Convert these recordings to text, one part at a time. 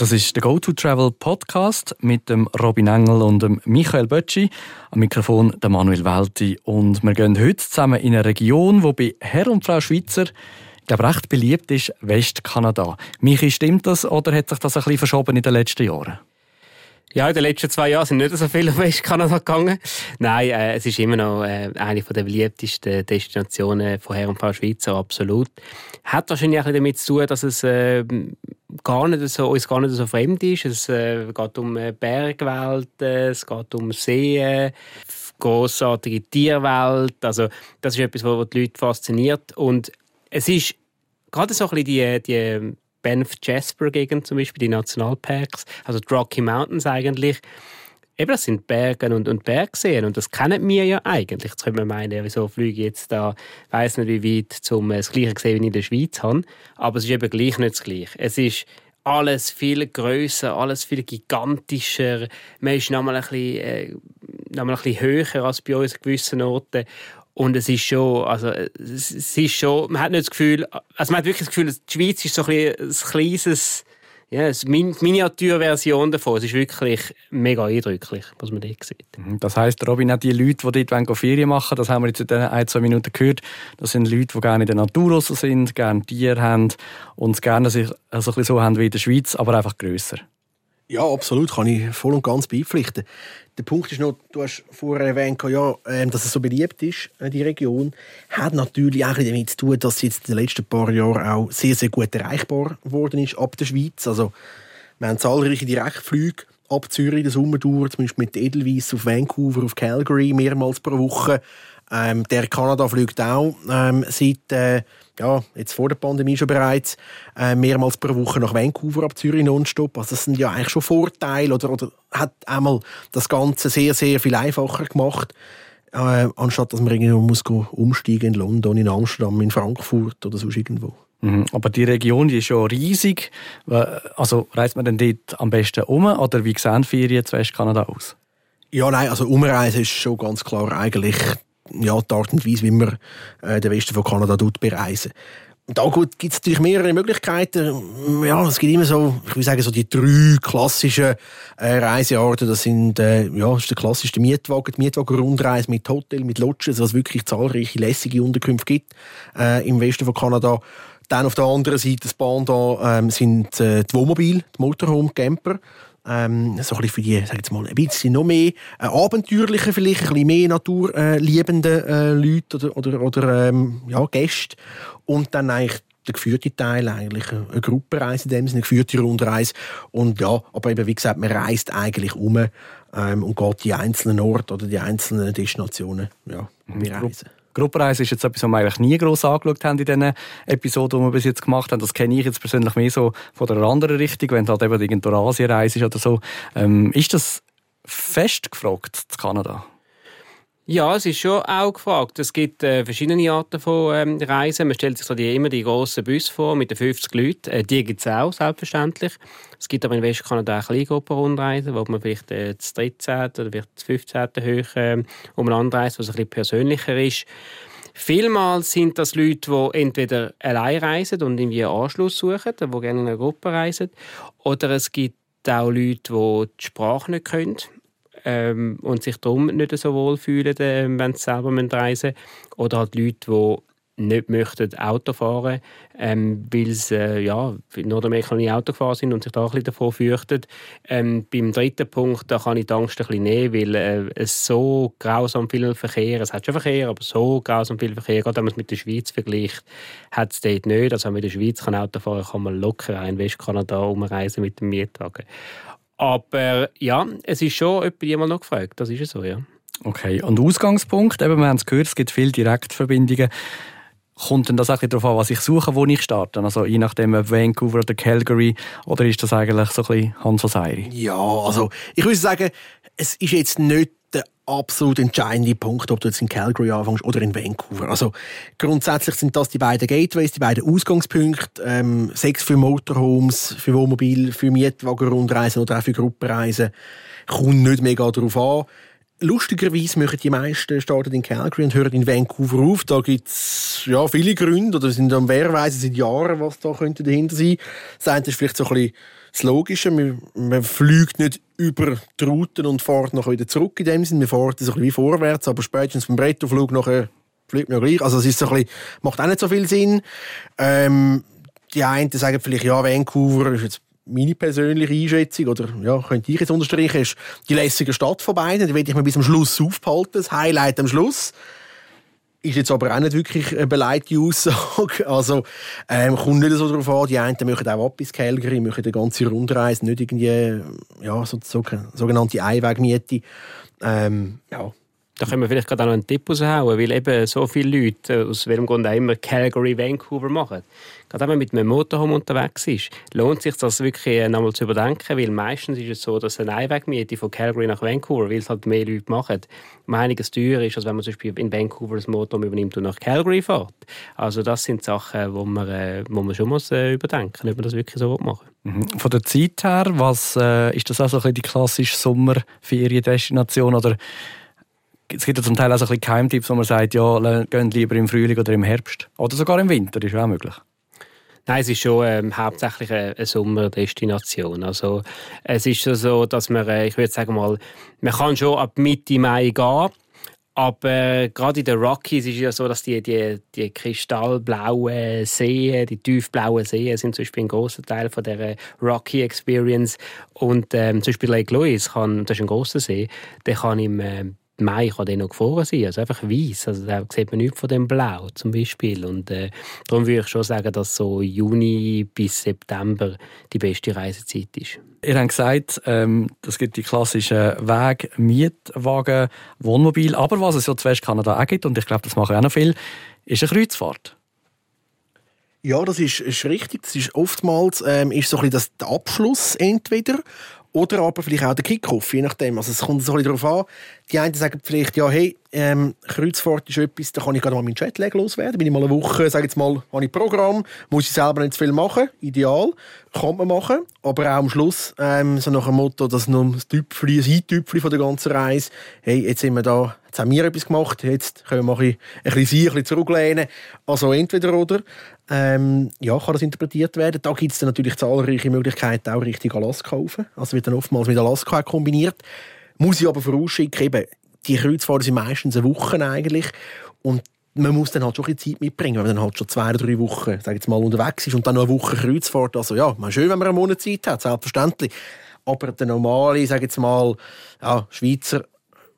Das ist der Go-To-Travel Podcast mit dem Robin Engel und dem Michael Bötschi. Am Mikrofon der Manuel Welti. Und wir gehen heute zusammen in eine Region, wo bei Herr und Frau Schweizer glaube, recht beliebt ist, Westkanada. Michi, stimmt das oder hat sich das ein bisschen verschoben in den letzten Jahren? Ja, in den letzten zwei Jahren sind nicht so viele auf Westkanada gegangen. Nein, äh, es ist immer noch äh, eine der beliebtesten Destinationen von Herr und Frau Schweizer, absolut. Hat wahrscheinlich auch damit zu tun, dass es äh, gar nicht so, uns gar nicht so fremd ist. Es äh, geht um äh, Bergwelt, es geht um Seen, großartige Tierwelt. Also das ist etwas, was die Leute fasziniert. Und es ist gerade so ein bisschen die, die Banff-Jasper-Gegend zum Beispiel, die Nationalparks, also die Rocky Mountains eigentlich. Eben, das sind Berge und, und Bergseen und das kennen wir ja eigentlich. Jetzt können wir meinen, wieso fliege ich jetzt da, weiss nicht wie weit, um das Gleiche zu sehen, wie ich in der Schweiz habe. Aber es ist eben gleich nicht das Gleiche. Es ist alles viel größer, alles viel gigantischer. Man ist nochmal ein äh, nochmal ein bisschen höher als bei uns an gewissen Orten. Und es ist schon, also es ist schon, man hat nicht das Gefühl, also man hat wirklich das Gefühl, die Schweiz ist so ein, ein kleines, ja, eine Miniaturversion davon. Es ist wirklich mega eindrücklich, was man dort sieht. Mhm. Das heisst, Robin, auch die Leute, die dort Ferien machen das haben wir jetzt in den ein, zwei Minuten gehört, das sind Leute, die gerne in der Natur sind, gerne Tiere haben und gerne sich also ein bisschen so haben wie in der Schweiz, aber einfach grösser. Ja, absolut, kann ich voll und ganz beipflichten. Der Punkt ist noch, du hast vorher erwähnt, ja, ähm, dass es so beliebt ist, äh, die Region, hat natürlich auch damit zu tun, dass sie jetzt in den letzten paar Jahren auch sehr, sehr gut erreichbar geworden ist ab der Schweiz. Also, wir haben zahlreiche Direktflüge ab Zürich, der Sommer durch, zumindest mit Edelweiss auf Vancouver, auf Calgary, mehrmals pro Woche. Ähm, der Kanada fliegt auch ähm, seit äh, ja, jetzt vor der Pandemie schon bereits äh, mehrmals pro Woche nach Vancouver ab Zürich nonstop. Also das sind ja eigentlich schon Vorteile oder, oder hat einmal das Ganze sehr, sehr viel einfacher gemacht, äh, anstatt dass man irgendwo muss umsteigen in London, in Amsterdam, in Frankfurt oder sonst irgendwo. Mhm. Aber die Region die ist schon riesig. Also reist man denn dort am besten um oder wie sehen Ferien zu Westkanada aus? Ja, nein, also Umreisen ist schon ganz klar eigentlich ja, die Art und Weise, wie man äh, den Westen von Kanada bereisen. Da gibt es natürlich mehrere Möglichkeiten. Ja, es gibt immer so, ich will sagen, so die drei klassischen äh, Reisearten. Das sind, äh, ja, das ist der klassische Mietwagen, die Mietwagen-Rundreise mit Hotel, mit Lodges, was wirklich zahlreiche lässige Unterkünfte gibt äh, im Westen von Kanada. Dann auf der anderen Seite das Bahn da ähm, sind äh, die Wohnmobil, die Motorhome-Camper ähm, so ein bisschen für die, sag jetzt mal, ein bisschen noch mehr äh, abenteuerliche, vielleicht ein bisschen mehr naturliebende äh, Leute oder, oder, oder ähm, ja, Gäste. Und dann eigentlich der geführte Teil eigentlich eine Gruppenreise in dem Sinne, eine geführte Rundreise und ja, aber eben wie gesagt, man reist eigentlich um ähm, und geht die einzelnen Orte oder die einzelnen Destinationen ja, bereisen. Gruppenreise ist jetzt etwas, was wir eigentlich nie gross angeschaut haben in diesen Episoden, die wir bis jetzt gemacht haben. Das kenne ich jetzt persönlich mehr so von der anderen Richtung, wenn halt eben irgendwo Asien reist oder so. Ähm, ist das fest gefragt zu Kanada? Ja, es ist schon auch gefragt. Es gibt äh, verschiedene Arten von ähm, Reisen. Man stellt sich so die, immer die grossen Busse vor mit den 50 Leuten. Äh, die gibt es auch, selbstverständlich. Es gibt aber in Westkanada auch Kleingruppenrundreisen, wo man vielleicht äh, das 13. oder vielleicht das 15. hoch äh, umeinander reist, was ein bisschen persönlicher ist. Vielmals sind das Leute, die entweder allein reisen und irgendwie einen Anschluss suchen, die gerne in einer Gruppe reisen, oder es gibt auch Leute, die die Sprache nicht können ähm, und sich darum nicht so wohl fühlen, äh, wenn sie selber reisen müssen. Oder halt Leute, die nicht möchten Auto fahren, ähm, weil sie äh, ja, in Nordamerika nie Auto gefahren sind und sich da ein bisschen davor fürchten. Ähm, beim dritten Punkt da kann ich die Angst ein bisschen nehmen, weil äh, es so grausam viel Verkehr, es hat schon Verkehr, aber so grausam viel Verkehr, gerade wenn man es mit der Schweiz vergleicht, hat es dort nicht. Also wenn man in der Schweiz kann Auto fahren kann, man locker in Westkanada umreisen mit dem Mietwagen. Aber ja, es ist schon jemand noch gefragt, das ist so, ja. Okay, und Ausgangspunkt, eben, wir haben es gehört, es gibt viele Direktverbindungen. Kommt denn das auch darauf an, was ich suche, wo ich starte? Also je nachdem, Vancouver oder Calgary, oder ist das eigentlich so ein bisschen Hans Seiri? Ja, also ich würde sagen, es ist jetzt nicht absolut entscheidende Punkt, ob du jetzt in Calgary anfängst oder in Vancouver. Also grundsätzlich sind das die beiden Gateways, die beiden Ausgangspunkte, ähm, sechs für Motorhomes, für Wohnmobil, für Mietwagenrundreisen oder auch für Gruppenreisen. Kommt nicht mega darauf an. Lustigerweise machen die meisten starten in Calgary und hören in Vancouver auf. Da gibt es ja, viele Gründe, oder sind dann wer weiss seit Jahren, was da könnte dahinter sein. Das eine ist vielleicht so ein bisschen das Logische. Man, man fliegt nicht über die Routen und fährt noch wieder zurück in dem Sinne. Man fährt so ein bisschen wie vorwärts, aber spätestens beim Rettoflug nachher fliegt man ja gleich. Also es ist so ein bisschen, macht auch nicht so viel Sinn. Ähm, die einen sagen vielleicht, ja, Vancouver ist jetzt meine persönliche Einschätzung, oder ja, könnte ich jetzt unterstreichen, ist die lässige Stadt von beiden. Die will ich mir bis zum Schluss aufbehalten, das Highlight am Schluss. Ist jetzt aber auch nicht wirklich eine beleidigte Aussage. Also, ähm, kommt nicht so darauf an. Die einen möchten auch ab bis Calgary, möchten eine ganze Rundreise, nicht irgendwie, ja, so, so, sogenannte Einwegmiete. Ähm, ja. Da können wir vielleicht gerade auch noch einen Tipp raushauen, weil eben so viele Leute, aus welchem Grund auch immer, Calgary, Vancouver machen gerade wenn man mit einem Motorhome unterwegs ist, lohnt sich das wirklich äh, nochmal zu überdenken, weil meistens ist es so, dass eine Einwegmiete von Calgary nach Vancouver, weil es halt mehr Leute machen, um einiges teurer ist, als wenn man zum Beispiel in Vancouver das Motorhome übernimmt und nach Calgary fährt. Also das sind Sachen, wo man, äh, wo man schon muss äh, überdenken muss, ob man das wirklich so machen mhm. Von der Zeit her, was, ist das auch so die klassische Sommerferiendestination oder es gibt ja zum Teil auch so ein bisschen Geheimtipps, wo man sagt, ja, gehen lieber im Frühling oder im Herbst. Oder sogar im Winter, ist auch möglich. Nein, es ist schon ähm, hauptsächlich eine, Sommerdestination. Also es ist so, dass man, äh, ich würde sagen mal, man kann schon ab Mitte Mai gehen, aber äh, gerade in den Rockies ist es ja so, dass die, die, die kristallblauen Seen, die tiefblauen Seen sind zum Beispiel ein großer Teil von der Rocky Experience. Und ähm, zum Beispiel Lake Louise, kann, das ist ein großer See, der kann im äh, Mai kann der noch gefahren sein, also einfach weiß. Also da sieht man nichts von dem Blau zum Beispiel. Und äh, darum würde ich schon sagen, dass so Juni bis September die beste Reisezeit ist. Ihr habt gesagt, ähm, es gibt die klassischen Weg, Mietwagen, Wohnmobil. Aber was es ja zu Westkanada auch gibt, und ich glaube, das machen auch noch viel, ist eine Kreuzfahrt. Ja, das ist, ist richtig. Das ist oftmals ähm, ist so ein bisschen das, der Abschluss entweder oder aber vielleicht auch der Kickoff, je nachdem. Also es kommt so ein darauf an. Die einen sagen vielleicht, ja, hey, ähm, Kreuzfahrt ist etwas, da kann ich gerade mal meinen Chatlag loswerden. Bin ich mal eine Woche, sage jetzt mal, habe ich Programm, muss ich selber nicht zu viel machen, ideal, kann man machen. Aber auch am Schluss, ähm, so nach dem Motto, dass noch das Tüpfchen, das Eintüpfchen von der ganzen Reise, hey, jetzt sind wir da, jetzt haben wir etwas gemacht, jetzt können wir ein bisschen, ein bisschen, ein zurücklehnen. Also entweder oder. Ähm, ja, kann das interpretiert werden. Da gibt es natürlich zahlreiche Möglichkeiten, auch richtig Alaska kaufen. Also wird dann oftmals mit Alaska kombiniert. Muss ich aber vorausschicken, eben, die Kreuzfahrten sind meistens eine Woche eigentlich. Und man muss dann halt schon ein Zeit mitbringen, wenn man dann halt schon zwei drei Wochen, sag jetzt mal, unterwegs ist und dann noch eine Woche Kreuzfahrt. Also ja, schön, wenn man einen Monat Zeit hat, selbstverständlich. Aber der normale, sag jetzt mal, ja, Schweizer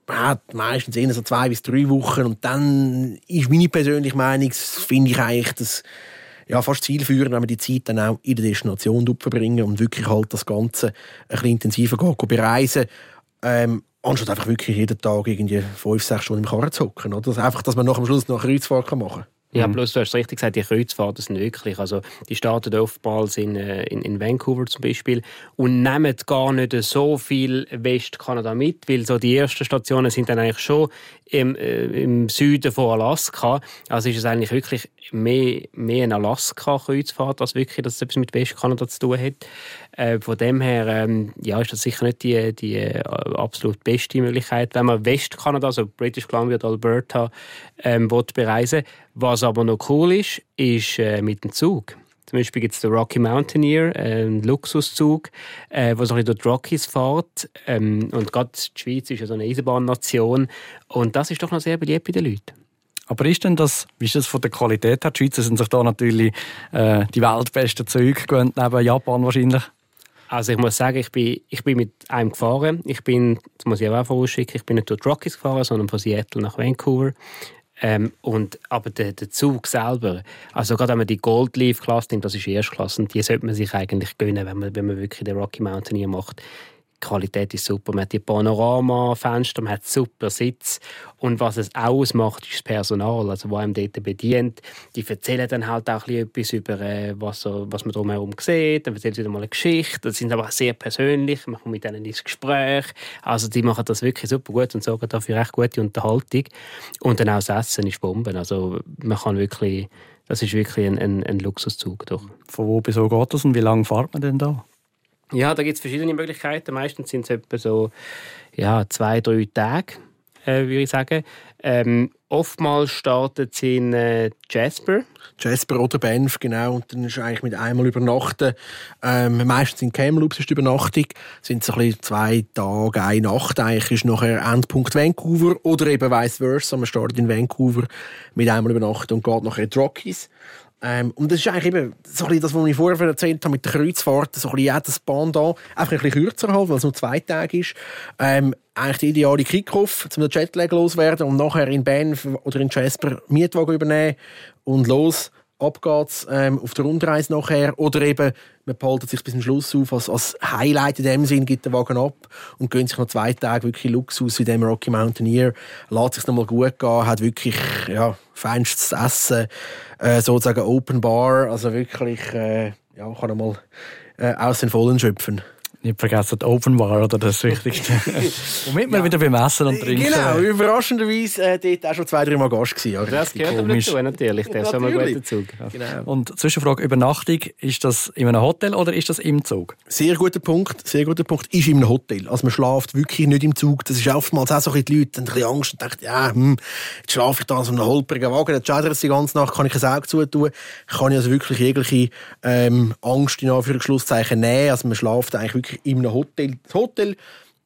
hat meistens eher so zwei bis drei Wochen und dann ist meine persönliche Meinung, finde ich eigentlich, dass ja, fast zielführend, wenn man die Zeit dann auch in der Destination verbringen und wirklich halt das Ganze ein bisschen intensiver geht, bereisen. Ähm, anstatt einfach wirklich jeden Tag irgendwie fünf, sechs Stunden im Karren zu hocken. Oder? Einfach, dass man nach dem Schluss noch eine Kreuzfahrt machen kann. Ja, mhm. bloß du hast richtig gesagt, die Kreuzfahrten sind wirklich, also die starten oftmals in, äh, in, in Vancouver zum Beispiel und nehmen gar nicht so viel Westkanada mit, weil so die ersten Stationen sind dann eigentlich schon im, äh, im Süden von Alaska. Also ist es eigentlich wirklich mehr, mehr eine Alaska-Kreuzfahrt, als wirklich, dass es etwas mit Westkanada zu tun hat. Äh, von dem her ähm, ja, ist das sicher nicht die, die äh, absolut beste Möglichkeit, wenn man Westkanada, also British Columbia und Alberta, ähm, bereisen Was aber noch cool ist, ist äh, mit dem Zug. Zum Beispiel gibt es den Rocky Mountaineer, äh, einen Luxuszug, äh, der so durch die Rockies fährt. Ähm, und gerade die Schweiz ist ja so eine Eisenbahnnation. Und das ist doch noch sehr beliebt bei den Leuten. Aber ist denn das, wie ist das von der Qualität her? Die Schweizer sind sich da natürlich äh, die weltbesten Züge gewöhnt, neben Japan wahrscheinlich. Also ich muss sagen, ich bin, ich bin mit einem gefahren. Ich bin, das muss ich auch vorausschicken, ich bin nicht durch die Rockies gefahren, sondern von Seattle nach Vancouver. Ähm, und, aber der, der Zug selber, also gerade wenn man die Gold Leaf Klasse nimmt, das ist Erstklasse, und die sollte man sich eigentlich gönnen, wenn man, wenn man wirklich den Rocky Mountain hier macht. Qualität ist super. Man hat die Panoramafenster, man hat super Sitz. Und was es ausmacht, ist das Personal, also wo einem dort bedient. Die erzählen dann halt auch etwas über, äh, was, was man drumherum sieht. Dann erzählen sie wieder mal eine Geschichte. Das sind aber auch sehr persönlich. Man kommt mit denen ins Gespräch. Also die machen das wirklich super gut und sorgen dafür recht gute Unterhaltung. Und dann auch das Essen ist Bomben. Also man kann wirklich, das ist wirklich ein, ein, ein Luxuszug. Doch. Von wo bis wo geht das und wie lange fährt man denn da? Ja, da gibt es verschiedene Möglichkeiten. Meistens sind es etwa so ja, zwei, drei Tage, äh, würde ich sagen. Ähm, oftmals startet sie in äh, Jasper. Jasper oder Banff, genau. Und dann ist eigentlich mit einmal übernachten. Ähm, meistens in Kamloops ist die Übernachtung. Sind so ein bisschen zwei Tage, eine Nacht. Eigentlich ist nachher Endpunkt Vancouver oder eben vice versa. Man startet in Vancouver mit einmal übernachten und geht nachher in die Rockies. Ähm, und das ist eigentlich eben so ein bisschen das, was ich vorher erzählt habe mit der Kreuzfahrt, so ein bisschen jedes Bahn da, einfach ein bisschen kürzer halt, weil es nur zwei Tage ist. Ähm, eigentlich die ideale Kickoff, um den Jetlag loswerden und nachher in Banff oder in Jasper Mietwagen übernehmen und los ab geht's ähm, auf der Rundreise nachher. Oder eben, man behaltet sich bis zum Schluss auf. Als, als Highlight in dem Sinn gibt der Wagen ab und gönnt sich noch zwei Tage wirklich Luxus in dem Rocky Mountaineer. Lässt sich nochmal gut gehen, hat wirklich ja, feinstes Essen, äh, sozusagen Open Bar. Also wirklich, äh, ja, kann nochmal äh, aus den Vollen schöpfen nicht vergessen, die Open Bar, oder das Wichtigste. Womit wir ja. wieder beim Essen und Trinken. Genau, überraschenderweise äh, dort auch schon zwei, drei Mal Gast gewesen. Ja, das gehört aber dazu, natürlich. Das ist ein guter Zug. Genau. Und Zwischenfrage, Übernachtung, ist das in einem Hotel oder ist das im Zug? Sehr guter Punkt, sehr guter Punkt. Ist in einem Hotel. Also man schläft wirklich nicht im Zug. Das ist oftmals auch so ein die Leute haben ein bisschen Angst und denken, ja, hm, jetzt schlafe ich da in so einem holprigen Wagen, jetzt schädert es die ganze Nacht, kann ich ein Auge zutun. Kann ich also wirklich jegliche ähm, Angst in Anführungszeichen nehmen. Also man schläft eigentlich wirklich in einem Hotel das Hotel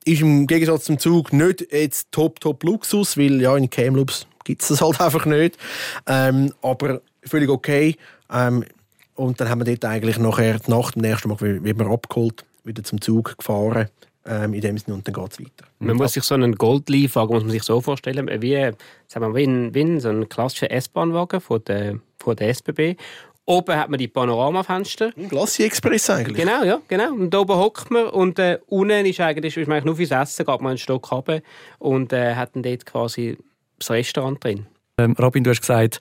ist im Gegensatz zum Zug nicht jetzt top, top Luxus, weil ja, in Kamloops gibt es das halt einfach nicht. Ähm, aber völlig okay. Ähm, und dann haben wir dort eigentlich nachher die Nacht, am nächsten Mal wird man abgeholt, wieder zum Zug gefahren. Ähm, in dem Sinne, und dann geht es weiter. Man muss sich so einen Goldlieferwagen muss man sich so vorstellen, wie, sagen wir, wie, ein, wie so ein klassischer S-Bahnwagen von der, von der SBB. Oben hat man die Panoramafenster. Ein Glacier Express eigentlich. Genau, ja, genau. Und oben hockt man und äh, unten ist eigentlich, ist man eigentlich nur fürs Essen, geht man einen Stock runter und äh, hat dann dort quasi das Restaurant drin. Ähm, Robin, du hast gesagt,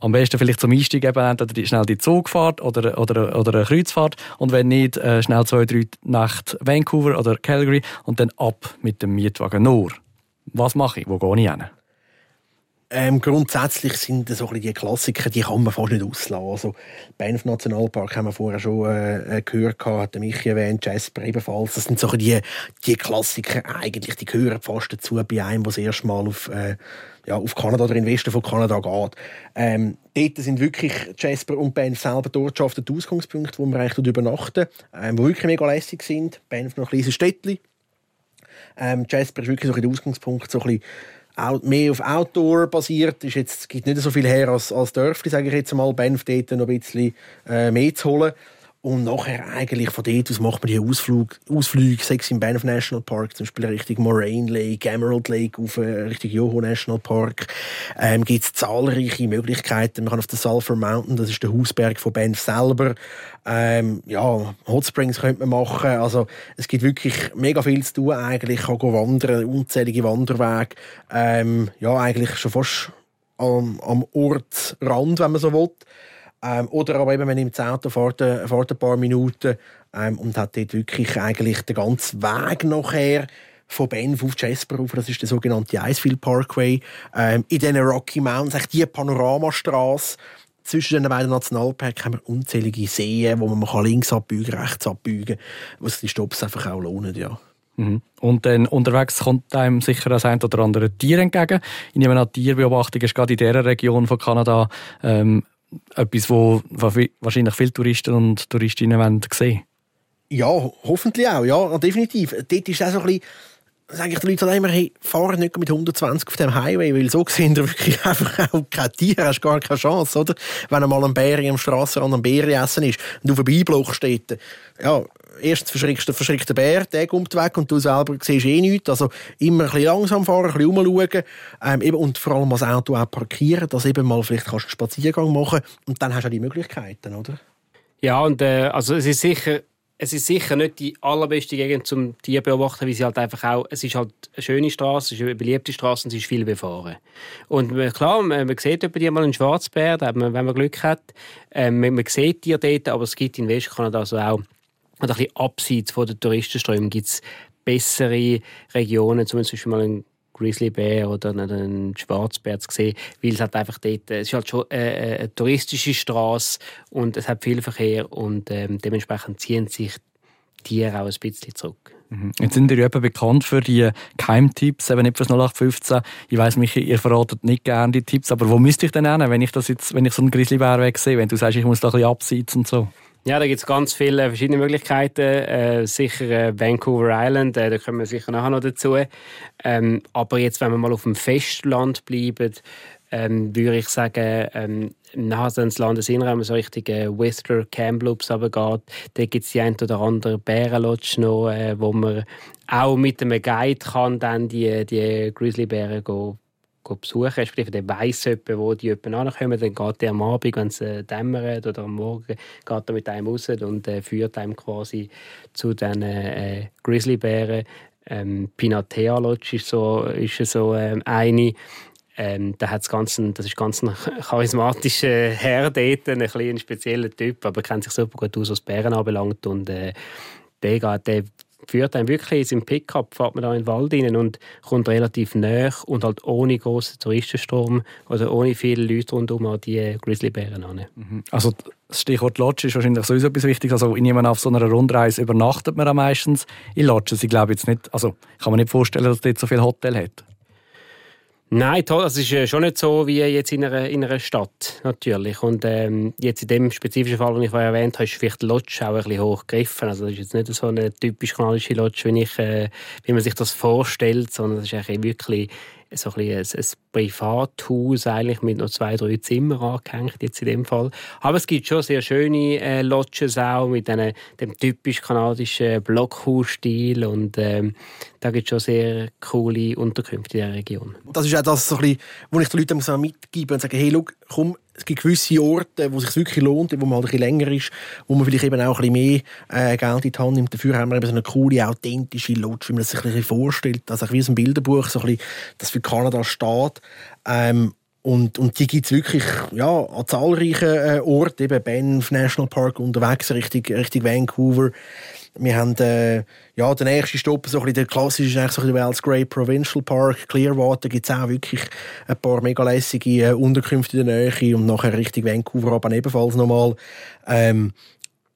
am besten vielleicht zum Einstieg eben entweder schnell die Zugfahrt oder, oder, oder eine Kreuzfahrt und wenn nicht, äh, schnell zwei, drei Nacht Vancouver oder Calgary und dann ab mit dem Mietwagen nur. Was mache ich? Wo gehe ich hin? Ähm, grundsätzlich sind so die Klassiker, die kann man fast nicht auslassen. Also, Banff Nationalpark haben wir vorher schon äh, äh gehört, hat Michi erwähnt, Jasper ebenfalls. Das sind so die, die Klassiker eigentlich, die gehören fast dazu bei einem, der das erste Mal auf, äh, ja, auf Kanada oder in den Westen von Kanada geht. Ähm, dort sind wirklich Jasper und Banff selber dort schon auf den Ausgangspunkt, wo wir eigentlich übernachten, ähm, wo wirklich mega lässig sind. Banff noch ein kleines Städtchen. Ähm, Jasper ist wirklich so ein Ausgangspunkt, so ein bisschen mehr auf Outdoor basiert. Es jetzt, gibt nicht so viel her als, als Dörfli, sage ich jetzt mal. Banff dort noch ein bisschen äh, mehr zu holen. Und nachher eigentlich von dort aus macht man die Ausflüge, sechs im Banff National Park, zum Beispiel Richtung Moraine Lake, Emerald Lake, auf äh, Richtung Yoho National Park. Ähm, gibt es zahlreiche Möglichkeiten. Man kann auf den Sulphur Mountain, das ist der Hausberg von Banff selber. Ähm, ja, Hot Springs könnte man machen. Also es gibt wirklich mega viel zu tun eigentlich. Man kann wandern, unzählige Wanderwege. Ähm, ja, eigentlich schon fast am, am Ortsrand, wenn man so will. Ähm, oder aber eben, man nimmt das Auto, fährt, äh, fährt ein paar Minuten ähm, und hat dort wirklich eigentlich den ganzen Weg nachher von Banff auf Jasper rauf, das ist der sogenannte Icefield Parkway, ähm, in den Rocky Mountains, die Panoramastraße. Zwischen den beiden Nationalparks haben wir unzählige Seen, wo man links abbiegen, rechts abbiegen, sich die Stops einfach auch lohnen, ja. Mhm. Und dann unterwegs kommt einem sicher das ein oder andere Tier entgegen. Ich nehme Tierbeobachtung ist gerade in dieser Region von Kanada ähm, etwas, wo wahrscheinlich viele Touristen und Touristinnen wollen sehen Ja, hoffentlich auch, ja, definitiv. Dort ist auch so ein bisschen sage ich den Leuten immer, hey, fahr nicht mit 120 auf dem Highway, weil so sehen ihr wirklich einfach auch kein Tier, hast gar keine Chance, oder? Wenn einmal ein Bär am Strassenrand am Bär essen ist und du vorbeiblochst steht, ja, erstens verschrickst du verschrickt Bär, der kommt weg und du selber siehst eh nichts. Also immer ein bisschen langsam fahren, ein bisschen ähm, eben, und vor allem das Auto auch parkieren, dass eben mal vielleicht kannst einen Spaziergang machen und dann hast du auch die Möglichkeiten, oder? Ja, und äh, also es ist sicher es ist sicher nicht die allerbeste Gegend zum Tierbeobachten, weil sie halt einfach auch, es ist halt eine schöne Straße, es ist eine beliebte Straße und sie ist viel befahren. Und klar, man, man sieht etwa mal einen Schwarzbär, wenn man Glück hat, ähm, man, man sieht die dort, aber es gibt in Westkanada also auch ein bisschen abseits von der Touristenströme gibt es bessere Regionen, zum Beispiel mal einen Grizzlybär oder einen Schwarzbär zu sehen, weil es halt einfach dort, es ist halt schon eine, eine touristische Straße und es hat viel Verkehr und ähm, dementsprechend ziehen sich Tiere auch ein bisschen zurück. Mhm. Jetzt sind ihr ja bekannt für die Keimtipps, eben nicht fürs 0815. Ich weiss, mich, ihr verratet nicht gerne die Tipps, aber wo müsste ich denn hin, wenn ich das jetzt, wenn ich so einen Grizzlybär sehe, wenn du sagst, ich muss da ein bisschen abseits und so? Ja, da gibt es ganz viele verschiedene Möglichkeiten. Äh, sicher äh, Vancouver Island, äh, da kommen wir sicher nachher noch dazu. Ähm, aber jetzt, wenn wir mal auf dem Festland bleiben, ähm, würde ich sagen, ähm, nachher ins Landesinnere, wenn man so richtig äh, Whistler Kamloops runtergeht, da gibt es die ein oder andere Bärenlodge noch, äh, wo man auch mit einem Guide kann dann die, die Grizzlybären go, besuchen, respektive der weiss jemand, wo die jemanden ankommen, dann geht der am Abend, wenn es äh, dämmert oder am Morgen, geht er mit einem raus und äh, führt einem quasi zu den äh, Grizzlybären. Ähm, Pinatea Lodge ist so, ist so ähm, eine, ähm, da hat's ganz ein, das ist ganz ein charismatischer Herr dort, ein, ein spezieller Typ, aber kennt sich super gut aus, was Bären anbelangt. Und äh, der, der führt einen wirklich in seinem Pickup, fährt man da in den Wald rein und kommt relativ nah und halt ohne großen Touristenstrom oder ohne viele Leute rundherum an die Grizzlybären an. Mhm. Also das Stichwort Lodge ist wahrscheinlich sowieso etwas Wichtiges. Also ich nehme auf so einer Rundreise übernachtet man am meistens in Lodges. Ich glaube jetzt nicht, also ich kann mir nicht vorstellen, dass dort so viel Hotel hat. Nein, toll. Das ist schon nicht so wie jetzt in einer, in einer Stadt, natürlich. Und ähm, jetzt in dem spezifischen Fall, den ich vorher erwähnt habe, ist vielleicht die Lodge auch ein bisschen hoch gegriffen. Also das ist jetzt nicht so eine typisch kanadische Lodge, wie, ich, äh, wie man sich das vorstellt, sondern es ist eigentlich wirklich so ein, ein, ein Privathaus eigentlich mit noch zwei, drei Zimmern angehängt jetzt in dem Fall. Aber es gibt schon sehr schöne äh, Lodges auch mit einem, dem typisch kanadischen Blockhausstil und ähm, da gibt es schon sehr coole Unterkünfte in der Region. Das ist auch das, so ein bisschen, wo ich den Leuten mitgebe und sage, hey, schau, komm, es gibt gewisse Orte, wo es sich wirklich lohnt, wo man halt ein bisschen länger ist, wo man vielleicht eben auch ein bisschen mehr äh, Geld in die Hand nimmt. Dafür haben wir eben so eine coole, authentische Lodge, wie man sich ein bisschen vorstellt. Also wie aus einem Bilderbuch, so ein bisschen, das für Kanada steht. Ähm, und, und die gibt es wirklich ja, an zahlreichen äh, Orten, eben Banff National Park unterwegs, Richtung, Richtung Vancouver. Wir haben äh, ja, der nächste Stopp, so ein der klassische, ist eigentlich so der Wells Grey Provincial Park. Clearwater gibt es auch wirklich ein paar mega lässige äh, Unterkünfte in der Nähe und nachher Richtung Vancouver aber ebenfalls nochmal. Ähm,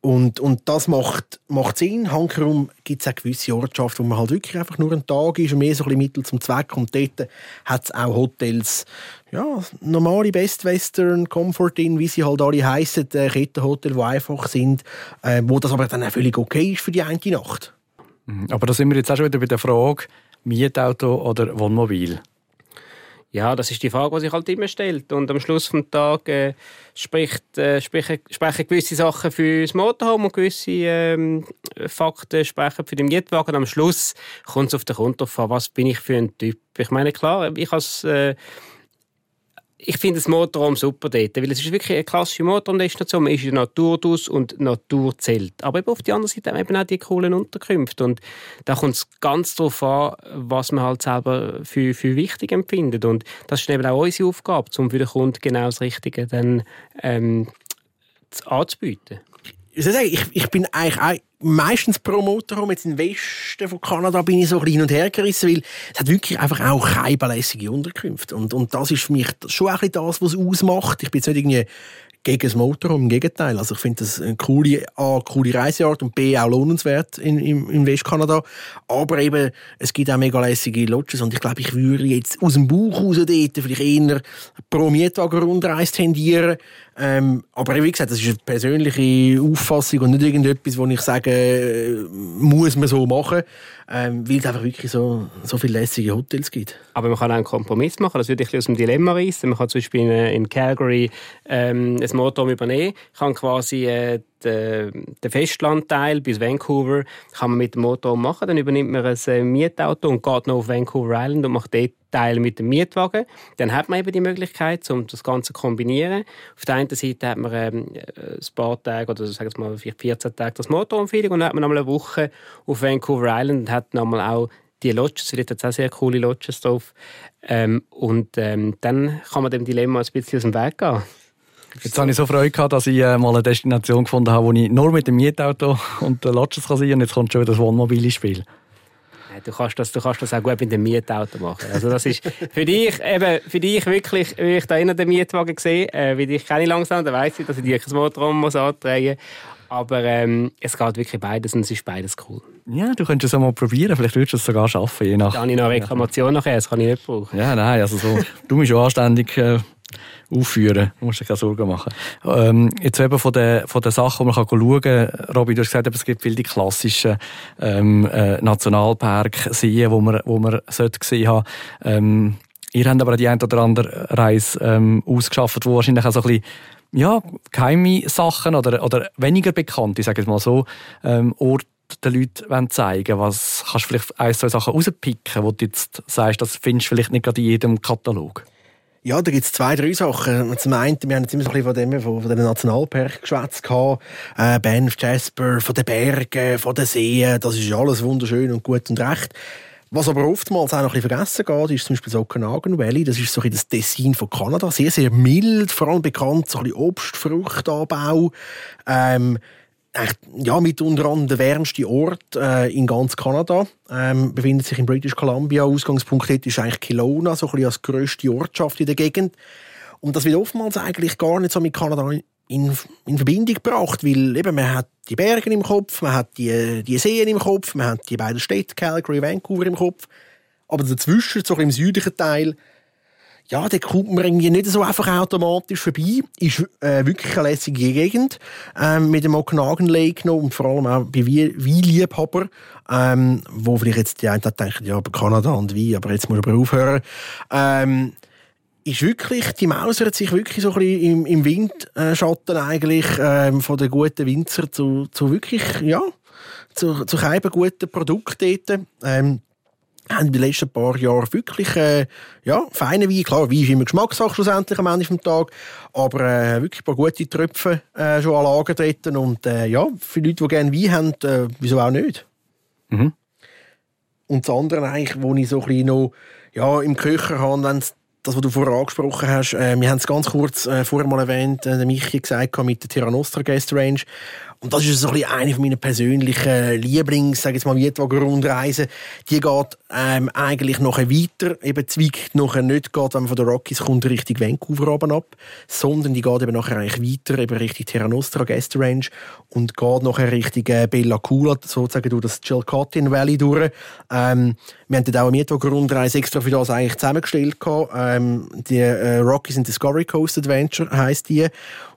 und, und das macht, macht Sinn. Hankerum gibt es auch gewisse Ortschaften, wo man halt wirklich einfach nur einen Tag ist und mehr so ein bisschen Mittel zum Zweck. Und dort hat es auch Hotels, ja, normale Best Western, Comfort Inn, wie sie halt alle heissen, äh, Kettenhotel, die einfach sind, äh, wo das aber dann auch völlig okay ist für die eine Nacht. Mhm. Aber da sind wir jetzt auch schon wieder bei der Frage, Mietauto oder Wohnmobil? Ja, das ist die Frage, die sich halt immer stellt. Und am Schluss des Tages äh, äh, sprechen, sprechen gewisse Sachen für das Motorhome und gewisse ähm, Fakten sprechen für den Mietwagen. Am Schluss kommt es auf den Kunden an, was bin ich für ein Typ. Ich meine, klar, ich als äh, ich finde das Motorhome super dort, weil es ist wirklich eine klassische Motorhome-Destination. Man ist in der Natur draus und Natur zählt. Aber eben auf der anderen Seite haben wir eben auch die coolen Unterkünfte. Und da kommt es ganz darauf an, was man halt selber für, für wichtig empfindet. Und das ist eben auch unsere Aufgabe, um für den Kunden genau das Richtige dann ähm, anzubieten ich, ich bin eigentlich meistens pro Motorhome. Jetzt im Westen von Kanada bin ich so ein bisschen hin und her gerissen, weil es hat wirklich einfach auch keine belässige Unterkünfte. Und, und das ist für mich schon ein das, was es ausmacht. Ich bin jetzt nicht irgendwie gegen das Motorhome, im Gegenteil. Also ich finde das eine coole, A, coole Reiseart und B, auch lohnenswert in, in, in Westkanada. Aber eben, es gibt auch mega lässige Lodges und ich glaube, ich würde jetzt aus dem Bauch raus dort vielleicht eher pro Mietwagen-Rundreise tendieren, ähm, aber wie gesagt, das ist eine persönliche Auffassung und nicht irgendetwas, wo ich sage, äh, muss man so machen, ähm, weil es einfach wirklich so, so viele lässige Hotels gibt. Aber man kann auch einen Kompromiss machen, das würde ich aus dem Dilemma reissen. Man kann zum Beispiel in, in Calgary ähm, ein Motorhome übernehmen, kann quasi äh, den, den Festlandteil bis Vancouver kann man mit dem Motor machen. Dann übernimmt man ein äh, Mietauto und geht noch auf Vancouver Island und macht dort Teil mit dem Mietwagen. Dann hat man eben die Möglichkeit, um das Ganze zu kombinieren. Auf der einen Seite hat man ähm, ein paar Tage oder sagen wir mal 14 Tage das Motorumfehlung und dann hat man nochmal eine Woche auf Vancouver Island und hat nochmal auch die Lodges, es hat auch sehr coole Lodges drauf. Ähm, und ähm, dann kann man dem Dilemma ein bisschen aus dem Weg gehen. Jetzt habe ich so Freude gehabt, dass ich äh, mal eine Destination gefunden habe, wo ich nur mit dem Mietauto und den Lodges kann sein und jetzt kommt schon wieder das Wohnmobil ins Spiel. Du kannst, das, du kannst das auch gut mit dem Mietauto machen. Also das ist für dich, eben, für dich wirklich, wie ich da in den Mietwagen sehe, äh, wie ich kenne langsam, dann weiss ich, dass ich dir ein Motorraum muss antreiben Aber ähm, es geht wirklich beides und es ist beides cool. Ja, du könntest es auch mal probieren. Vielleicht würdest du es sogar schaffen, je nach... Da habe ich noch eine Reklamation nachher, das kann ich nicht brauchen. Ja, nein, also so. du musst schon anständig äh, aufführen. Du musst dir keine Sorgen machen. Ähm, jetzt eben von den, von den Sachen, die man kann schauen kann. Robby, du hast gesagt, es gibt viele die klassischen ähm, äh, Nationalpark sehen, wo man, wo man sollte gesehen haben. Ähm, ihr habt aber die ein oder andere Reise ähm, ausgeschafft, wo wahrscheinlich auch so ein bisschen ja, geheime Sachen oder, oder weniger bekannte, ich sage es mal so, ähm, Orte den Leuten zeigen Was kannst du vielleicht ein, zwei Sachen rauspicken, wo du jetzt sagst, das findest du vielleicht nicht gerade in jedem Katalog? Ja, da gibt es zwei, drei Sachen. Zum einen, wir haben jetzt immer so ein bisschen von dem, von, von den Nationalpark geschwätzt Äh, Banff, Jasper, von den Bergen, von den Seen. Das ist alles wunderschön und gut und recht. Was aber oftmals auch noch ein bisschen vergessen geht, ist zum Beispiel das Okanagan Valley. Das ist so ein das Dessin von Kanada. Sehr, sehr mild, vor allem bekannt, so ein bisschen Obst, Fruchtanbau. Ähm, ja, mit unter anderem der wärmste Ort äh, in ganz Kanada. Ähm, befindet sich in British Columbia. Ausgangspunkt dort ist eigentlich Kelowna, so ein bisschen als grösste Ortschaft in der Gegend. Und das wird oftmals eigentlich gar nicht so mit Kanada in, in Verbindung gebracht, weil eben man hat die Berge im Kopf, man hat die, die Seen im Kopf, man hat die beiden Städte, Calgary, Vancouver im Kopf. Aber dazwischen, so im südlichen Teil, ja, da kommt man irgendwie nicht so einfach automatisch vorbei. Ist äh, wirklich eine lässige Gegend ähm, mit dem Okanagan Lake noch und vor allem auch bei Weinliebhaber, ähm, wo vielleicht jetzt die einen denken, ja, aber Kanada und Wein, aber jetzt muss man aufhören. Ähm, ist wirklich, die mausert sich wirklich so ein bisschen im, im Windschatten eigentlich ähm, von den guten Winzer zu, zu wirklich, ja, zu, zu keinem guten Produkten dort. Ähm, haben in den letzten paar Jahren wirklich äh, ja, feine Wein. Klar, Wein ist immer Geschmackssache schlussendlich am Ende des Tages, aber äh, wirklich ein paar gute Tröpfe äh, schon an Lager treten und äh, ja, für Leute, die gerne Wein haben, äh, wieso auch nicht. Mhm. Und das andere eigentlich, wo ich so ein bisschen noch ja, im Köcher habe, wenn das, was du vorher angesprochen hast, äh, wir haben es ganz kurz äh, vorher mal erwähnt, äh, der Michi gesagt mit der Terra Nostra Guest Range. Und das ist so ein bisschen eine meiner persönlichen Lieblings, sage jetzt mal, Mietwagen-Rundreisen. Die geht ähm, eigentlich noch weiter, eben zwickt noch nicht, geht, wenn man von den Rockies kommt, Richtung Vancouver oben ab, sondern die geht eben nachher eigentlich weiter, eben Richtung Terra Nostra Guest Range und geht nachher Richtung äh, Bella Coola, sozusagen durch das Chilcotin Valley durch. Ähm, wir haben dort auch eine Mietwagen-Rundreise extra für das eigentlich zusammengestellt. Ähm, die äh, Rockies and Discovery Coast Adventure heisst die.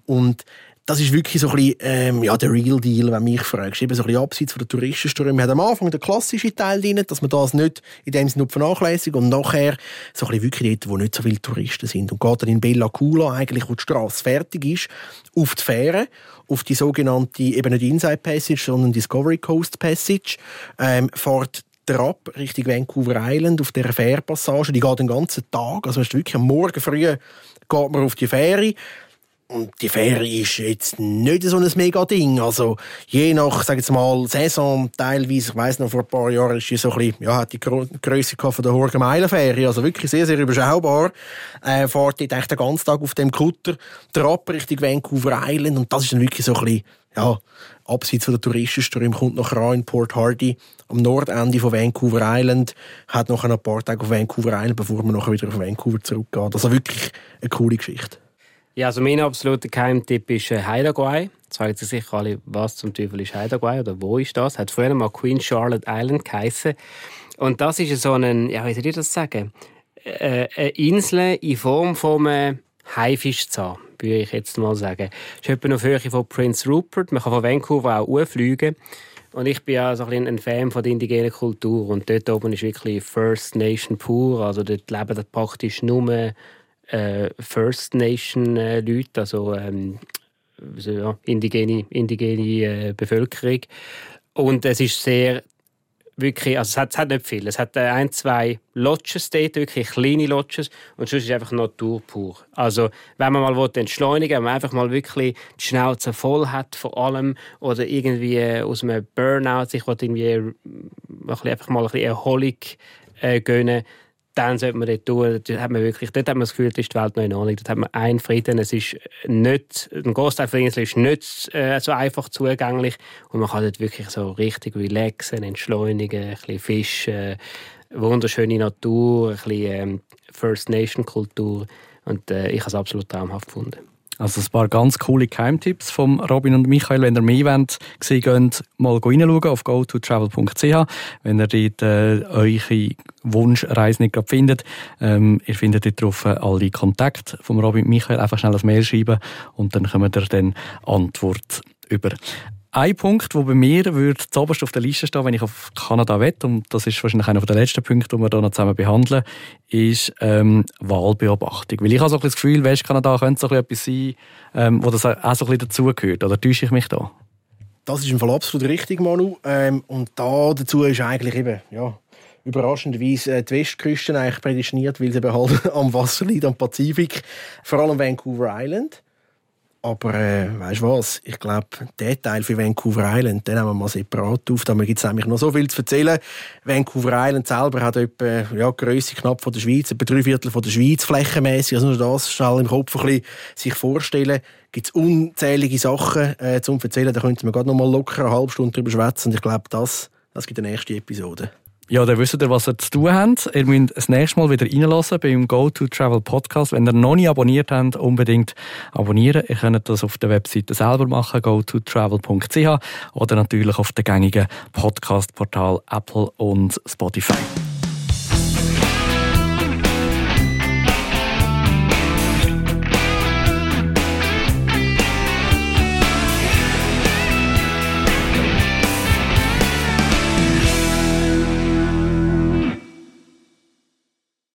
Und das ist wirklich so ein bisschen, ähm, ja, der Real Deal, wenn mich fragst. Eben so ein bisschen abseits von der Touristenströme. Wir haben am Anfang den klassischen Teil drin, dass man das nicht in dem Sinne vernachlässigt und nachher so ein bisschen wirklich dort, wo nicht so viele Touristen sind. Und geht dann in Bella Coola eigentlich, wo die Straße fertig ist, auf die Fähre, auf die sogenannte, eben nicht Inside Passage, sondern Discovery Coast Passage, ähm, fährt Ab Richtung Vancouver Island auf dieser Fährpassage. Die geht den ganzen Tag. Also, wirklich am Morgen früh geht man auf die Fähre. Und die Fähre ist jetzt nicht so ein mega Ding. Also, je nach, sag jetzt mal, Saison, teilweise, ich weiss noch, vor ein paar Jahren ist die so ein bisschen, ja, hat die Größe von der Horgen Fähre. Also wirklich sehr, sehr überschaubar. Äh, fährt dort echt den ganzen Tag auf dem Kutter Trab Richtung Vancouver Island. Und das ist dann wirklich so ein bisschen, ja, abseits von der Touristenströme kommt noch rein in Port Hardy am Nordende von Vancouver Island, hat noch ein paar Tage auf Vancouver Island, bevor man nachher wieder auf Vancouver zurückgeht. Also wirklich eine coole Geschichte. Ja, also mein absoluter Geheimtipp ist äh, Haida Jetzt fragen sich sicher alle, was zum Teufel ist Haida oder wo ist das? Hat früher mal Queen Charlotte Island geheißen. Und das ist so ein, ja, wie soll ich das sagen? Äh, eine Insel in Form von einem Haifischzahn, würde ich jetzt mal sagen. Das ist etwa auf Höhe von Prince Rupert. Man kann von Vancouver auch fliegen. Und ich bin ja so ein, ein Fan von der indigenen Kultur. Und dort oben ist wirklich First Nation pur. Also dort leben praktisch nur äh, First Nation äh, Leute, also ähm, ja, indigene, indigene äh, Bevölkerung. Und es ist sehr wirklich, also es hat, es hat nicht viel. Es hat äh, ein, zwei Lodges dort, wirklich kleine Lodges und sonst ist es einfach Natur pur. Also wenn man mal entschleunigen will, wenn man einfach mal wirklich die Schnauze voll hat vor allem oder irgendwie äh, aus einem Burnout sich irgendwie äh, einfach mal ein bisschen Erholung äh, gönnen dann sollte man dort tun. Dort hat man wirklich, dort hat man das Gefühl, ist die Welt noch in Ordnung. Dort hat man einen Frieden. Es ist nicht, ein Großteil von Insel ist nicht äh, so einfach zugänglich und man kann dort wirklich so richtig relaxen, entschleunigen, ein bisschen fischen, wunderschöne Natur, ein bisschen ähm, First Nation Kultur und äh, ich habe es absolut traumhaft gefunden. Also ein paar ganz coole Keimtipps von Robin und Michael. Wenn ihr mehr wollt, sehen könnt, mal reinschauen auf gototravel.ch. Wenn ihr dort äh, eure Wunschreise nicht findet, ähm, ihr findet dort drauf alle Kontakte von Robin und Michael. Einfach schnell ein Mail schreiben und dann kommt ihr dann Antwort über. Ein Punkt, der bei mir würde zuoberst auf der Liste stehen, wenn ich auf Kanada wette, und das ist wahrscheinlich einer der letzten Punkte, die wir hier noch zusammen behandeln, ist ähm, Wahlbeobachtung. Weil ich habe so ein das Gefühl, Westkanada könnte so etwas sein, ähm, wo das auch so ein dazugehört. Oder täusche ich mich da? Das ist im Fall absolut richtig, Manu. Ähm, und da dazu ist eigentlich eben, ja, überraschenderweise äh, die Westküste eigentlich prädestiniert, weil sie halt am Wasser liegt, am Pazifik. Vor allem Vancouver Island. Aber äh, weißt du was? Ich glaube, der Teil für Vancouver Island, den nehmen wir mal separat auf. Da gibt es nämlich noch so viel zu erzählen. Vancouver Island selber hat etwa ja, Größe knapp von der Schweiz, etwa drei Viertel von der Schweiz flächenmäßig. Also nur das schnell im Kopf ein bisschen sich vorstellen. Gibt es unzählige Sachen äh, zu erzählen. Da könnten wir gerade noch mal locker eine halbe Stunde drüber schwätzen. Und ich glaube, das, das gibt eine nächste Episode. Ja, dann wisst ihr, was ihr zu tun habt. Ihr müsst das nächste Mal wieder reinlassen beim Go to Travel Podcast. Wenn ihr noch nicht abonniert habt, unbedingt abonnieren. Ihr könnt das auf der Webseite selber machen, go to travel.ch oder natürlich auf den gängigen Podcast-Portal Apple und Spotify.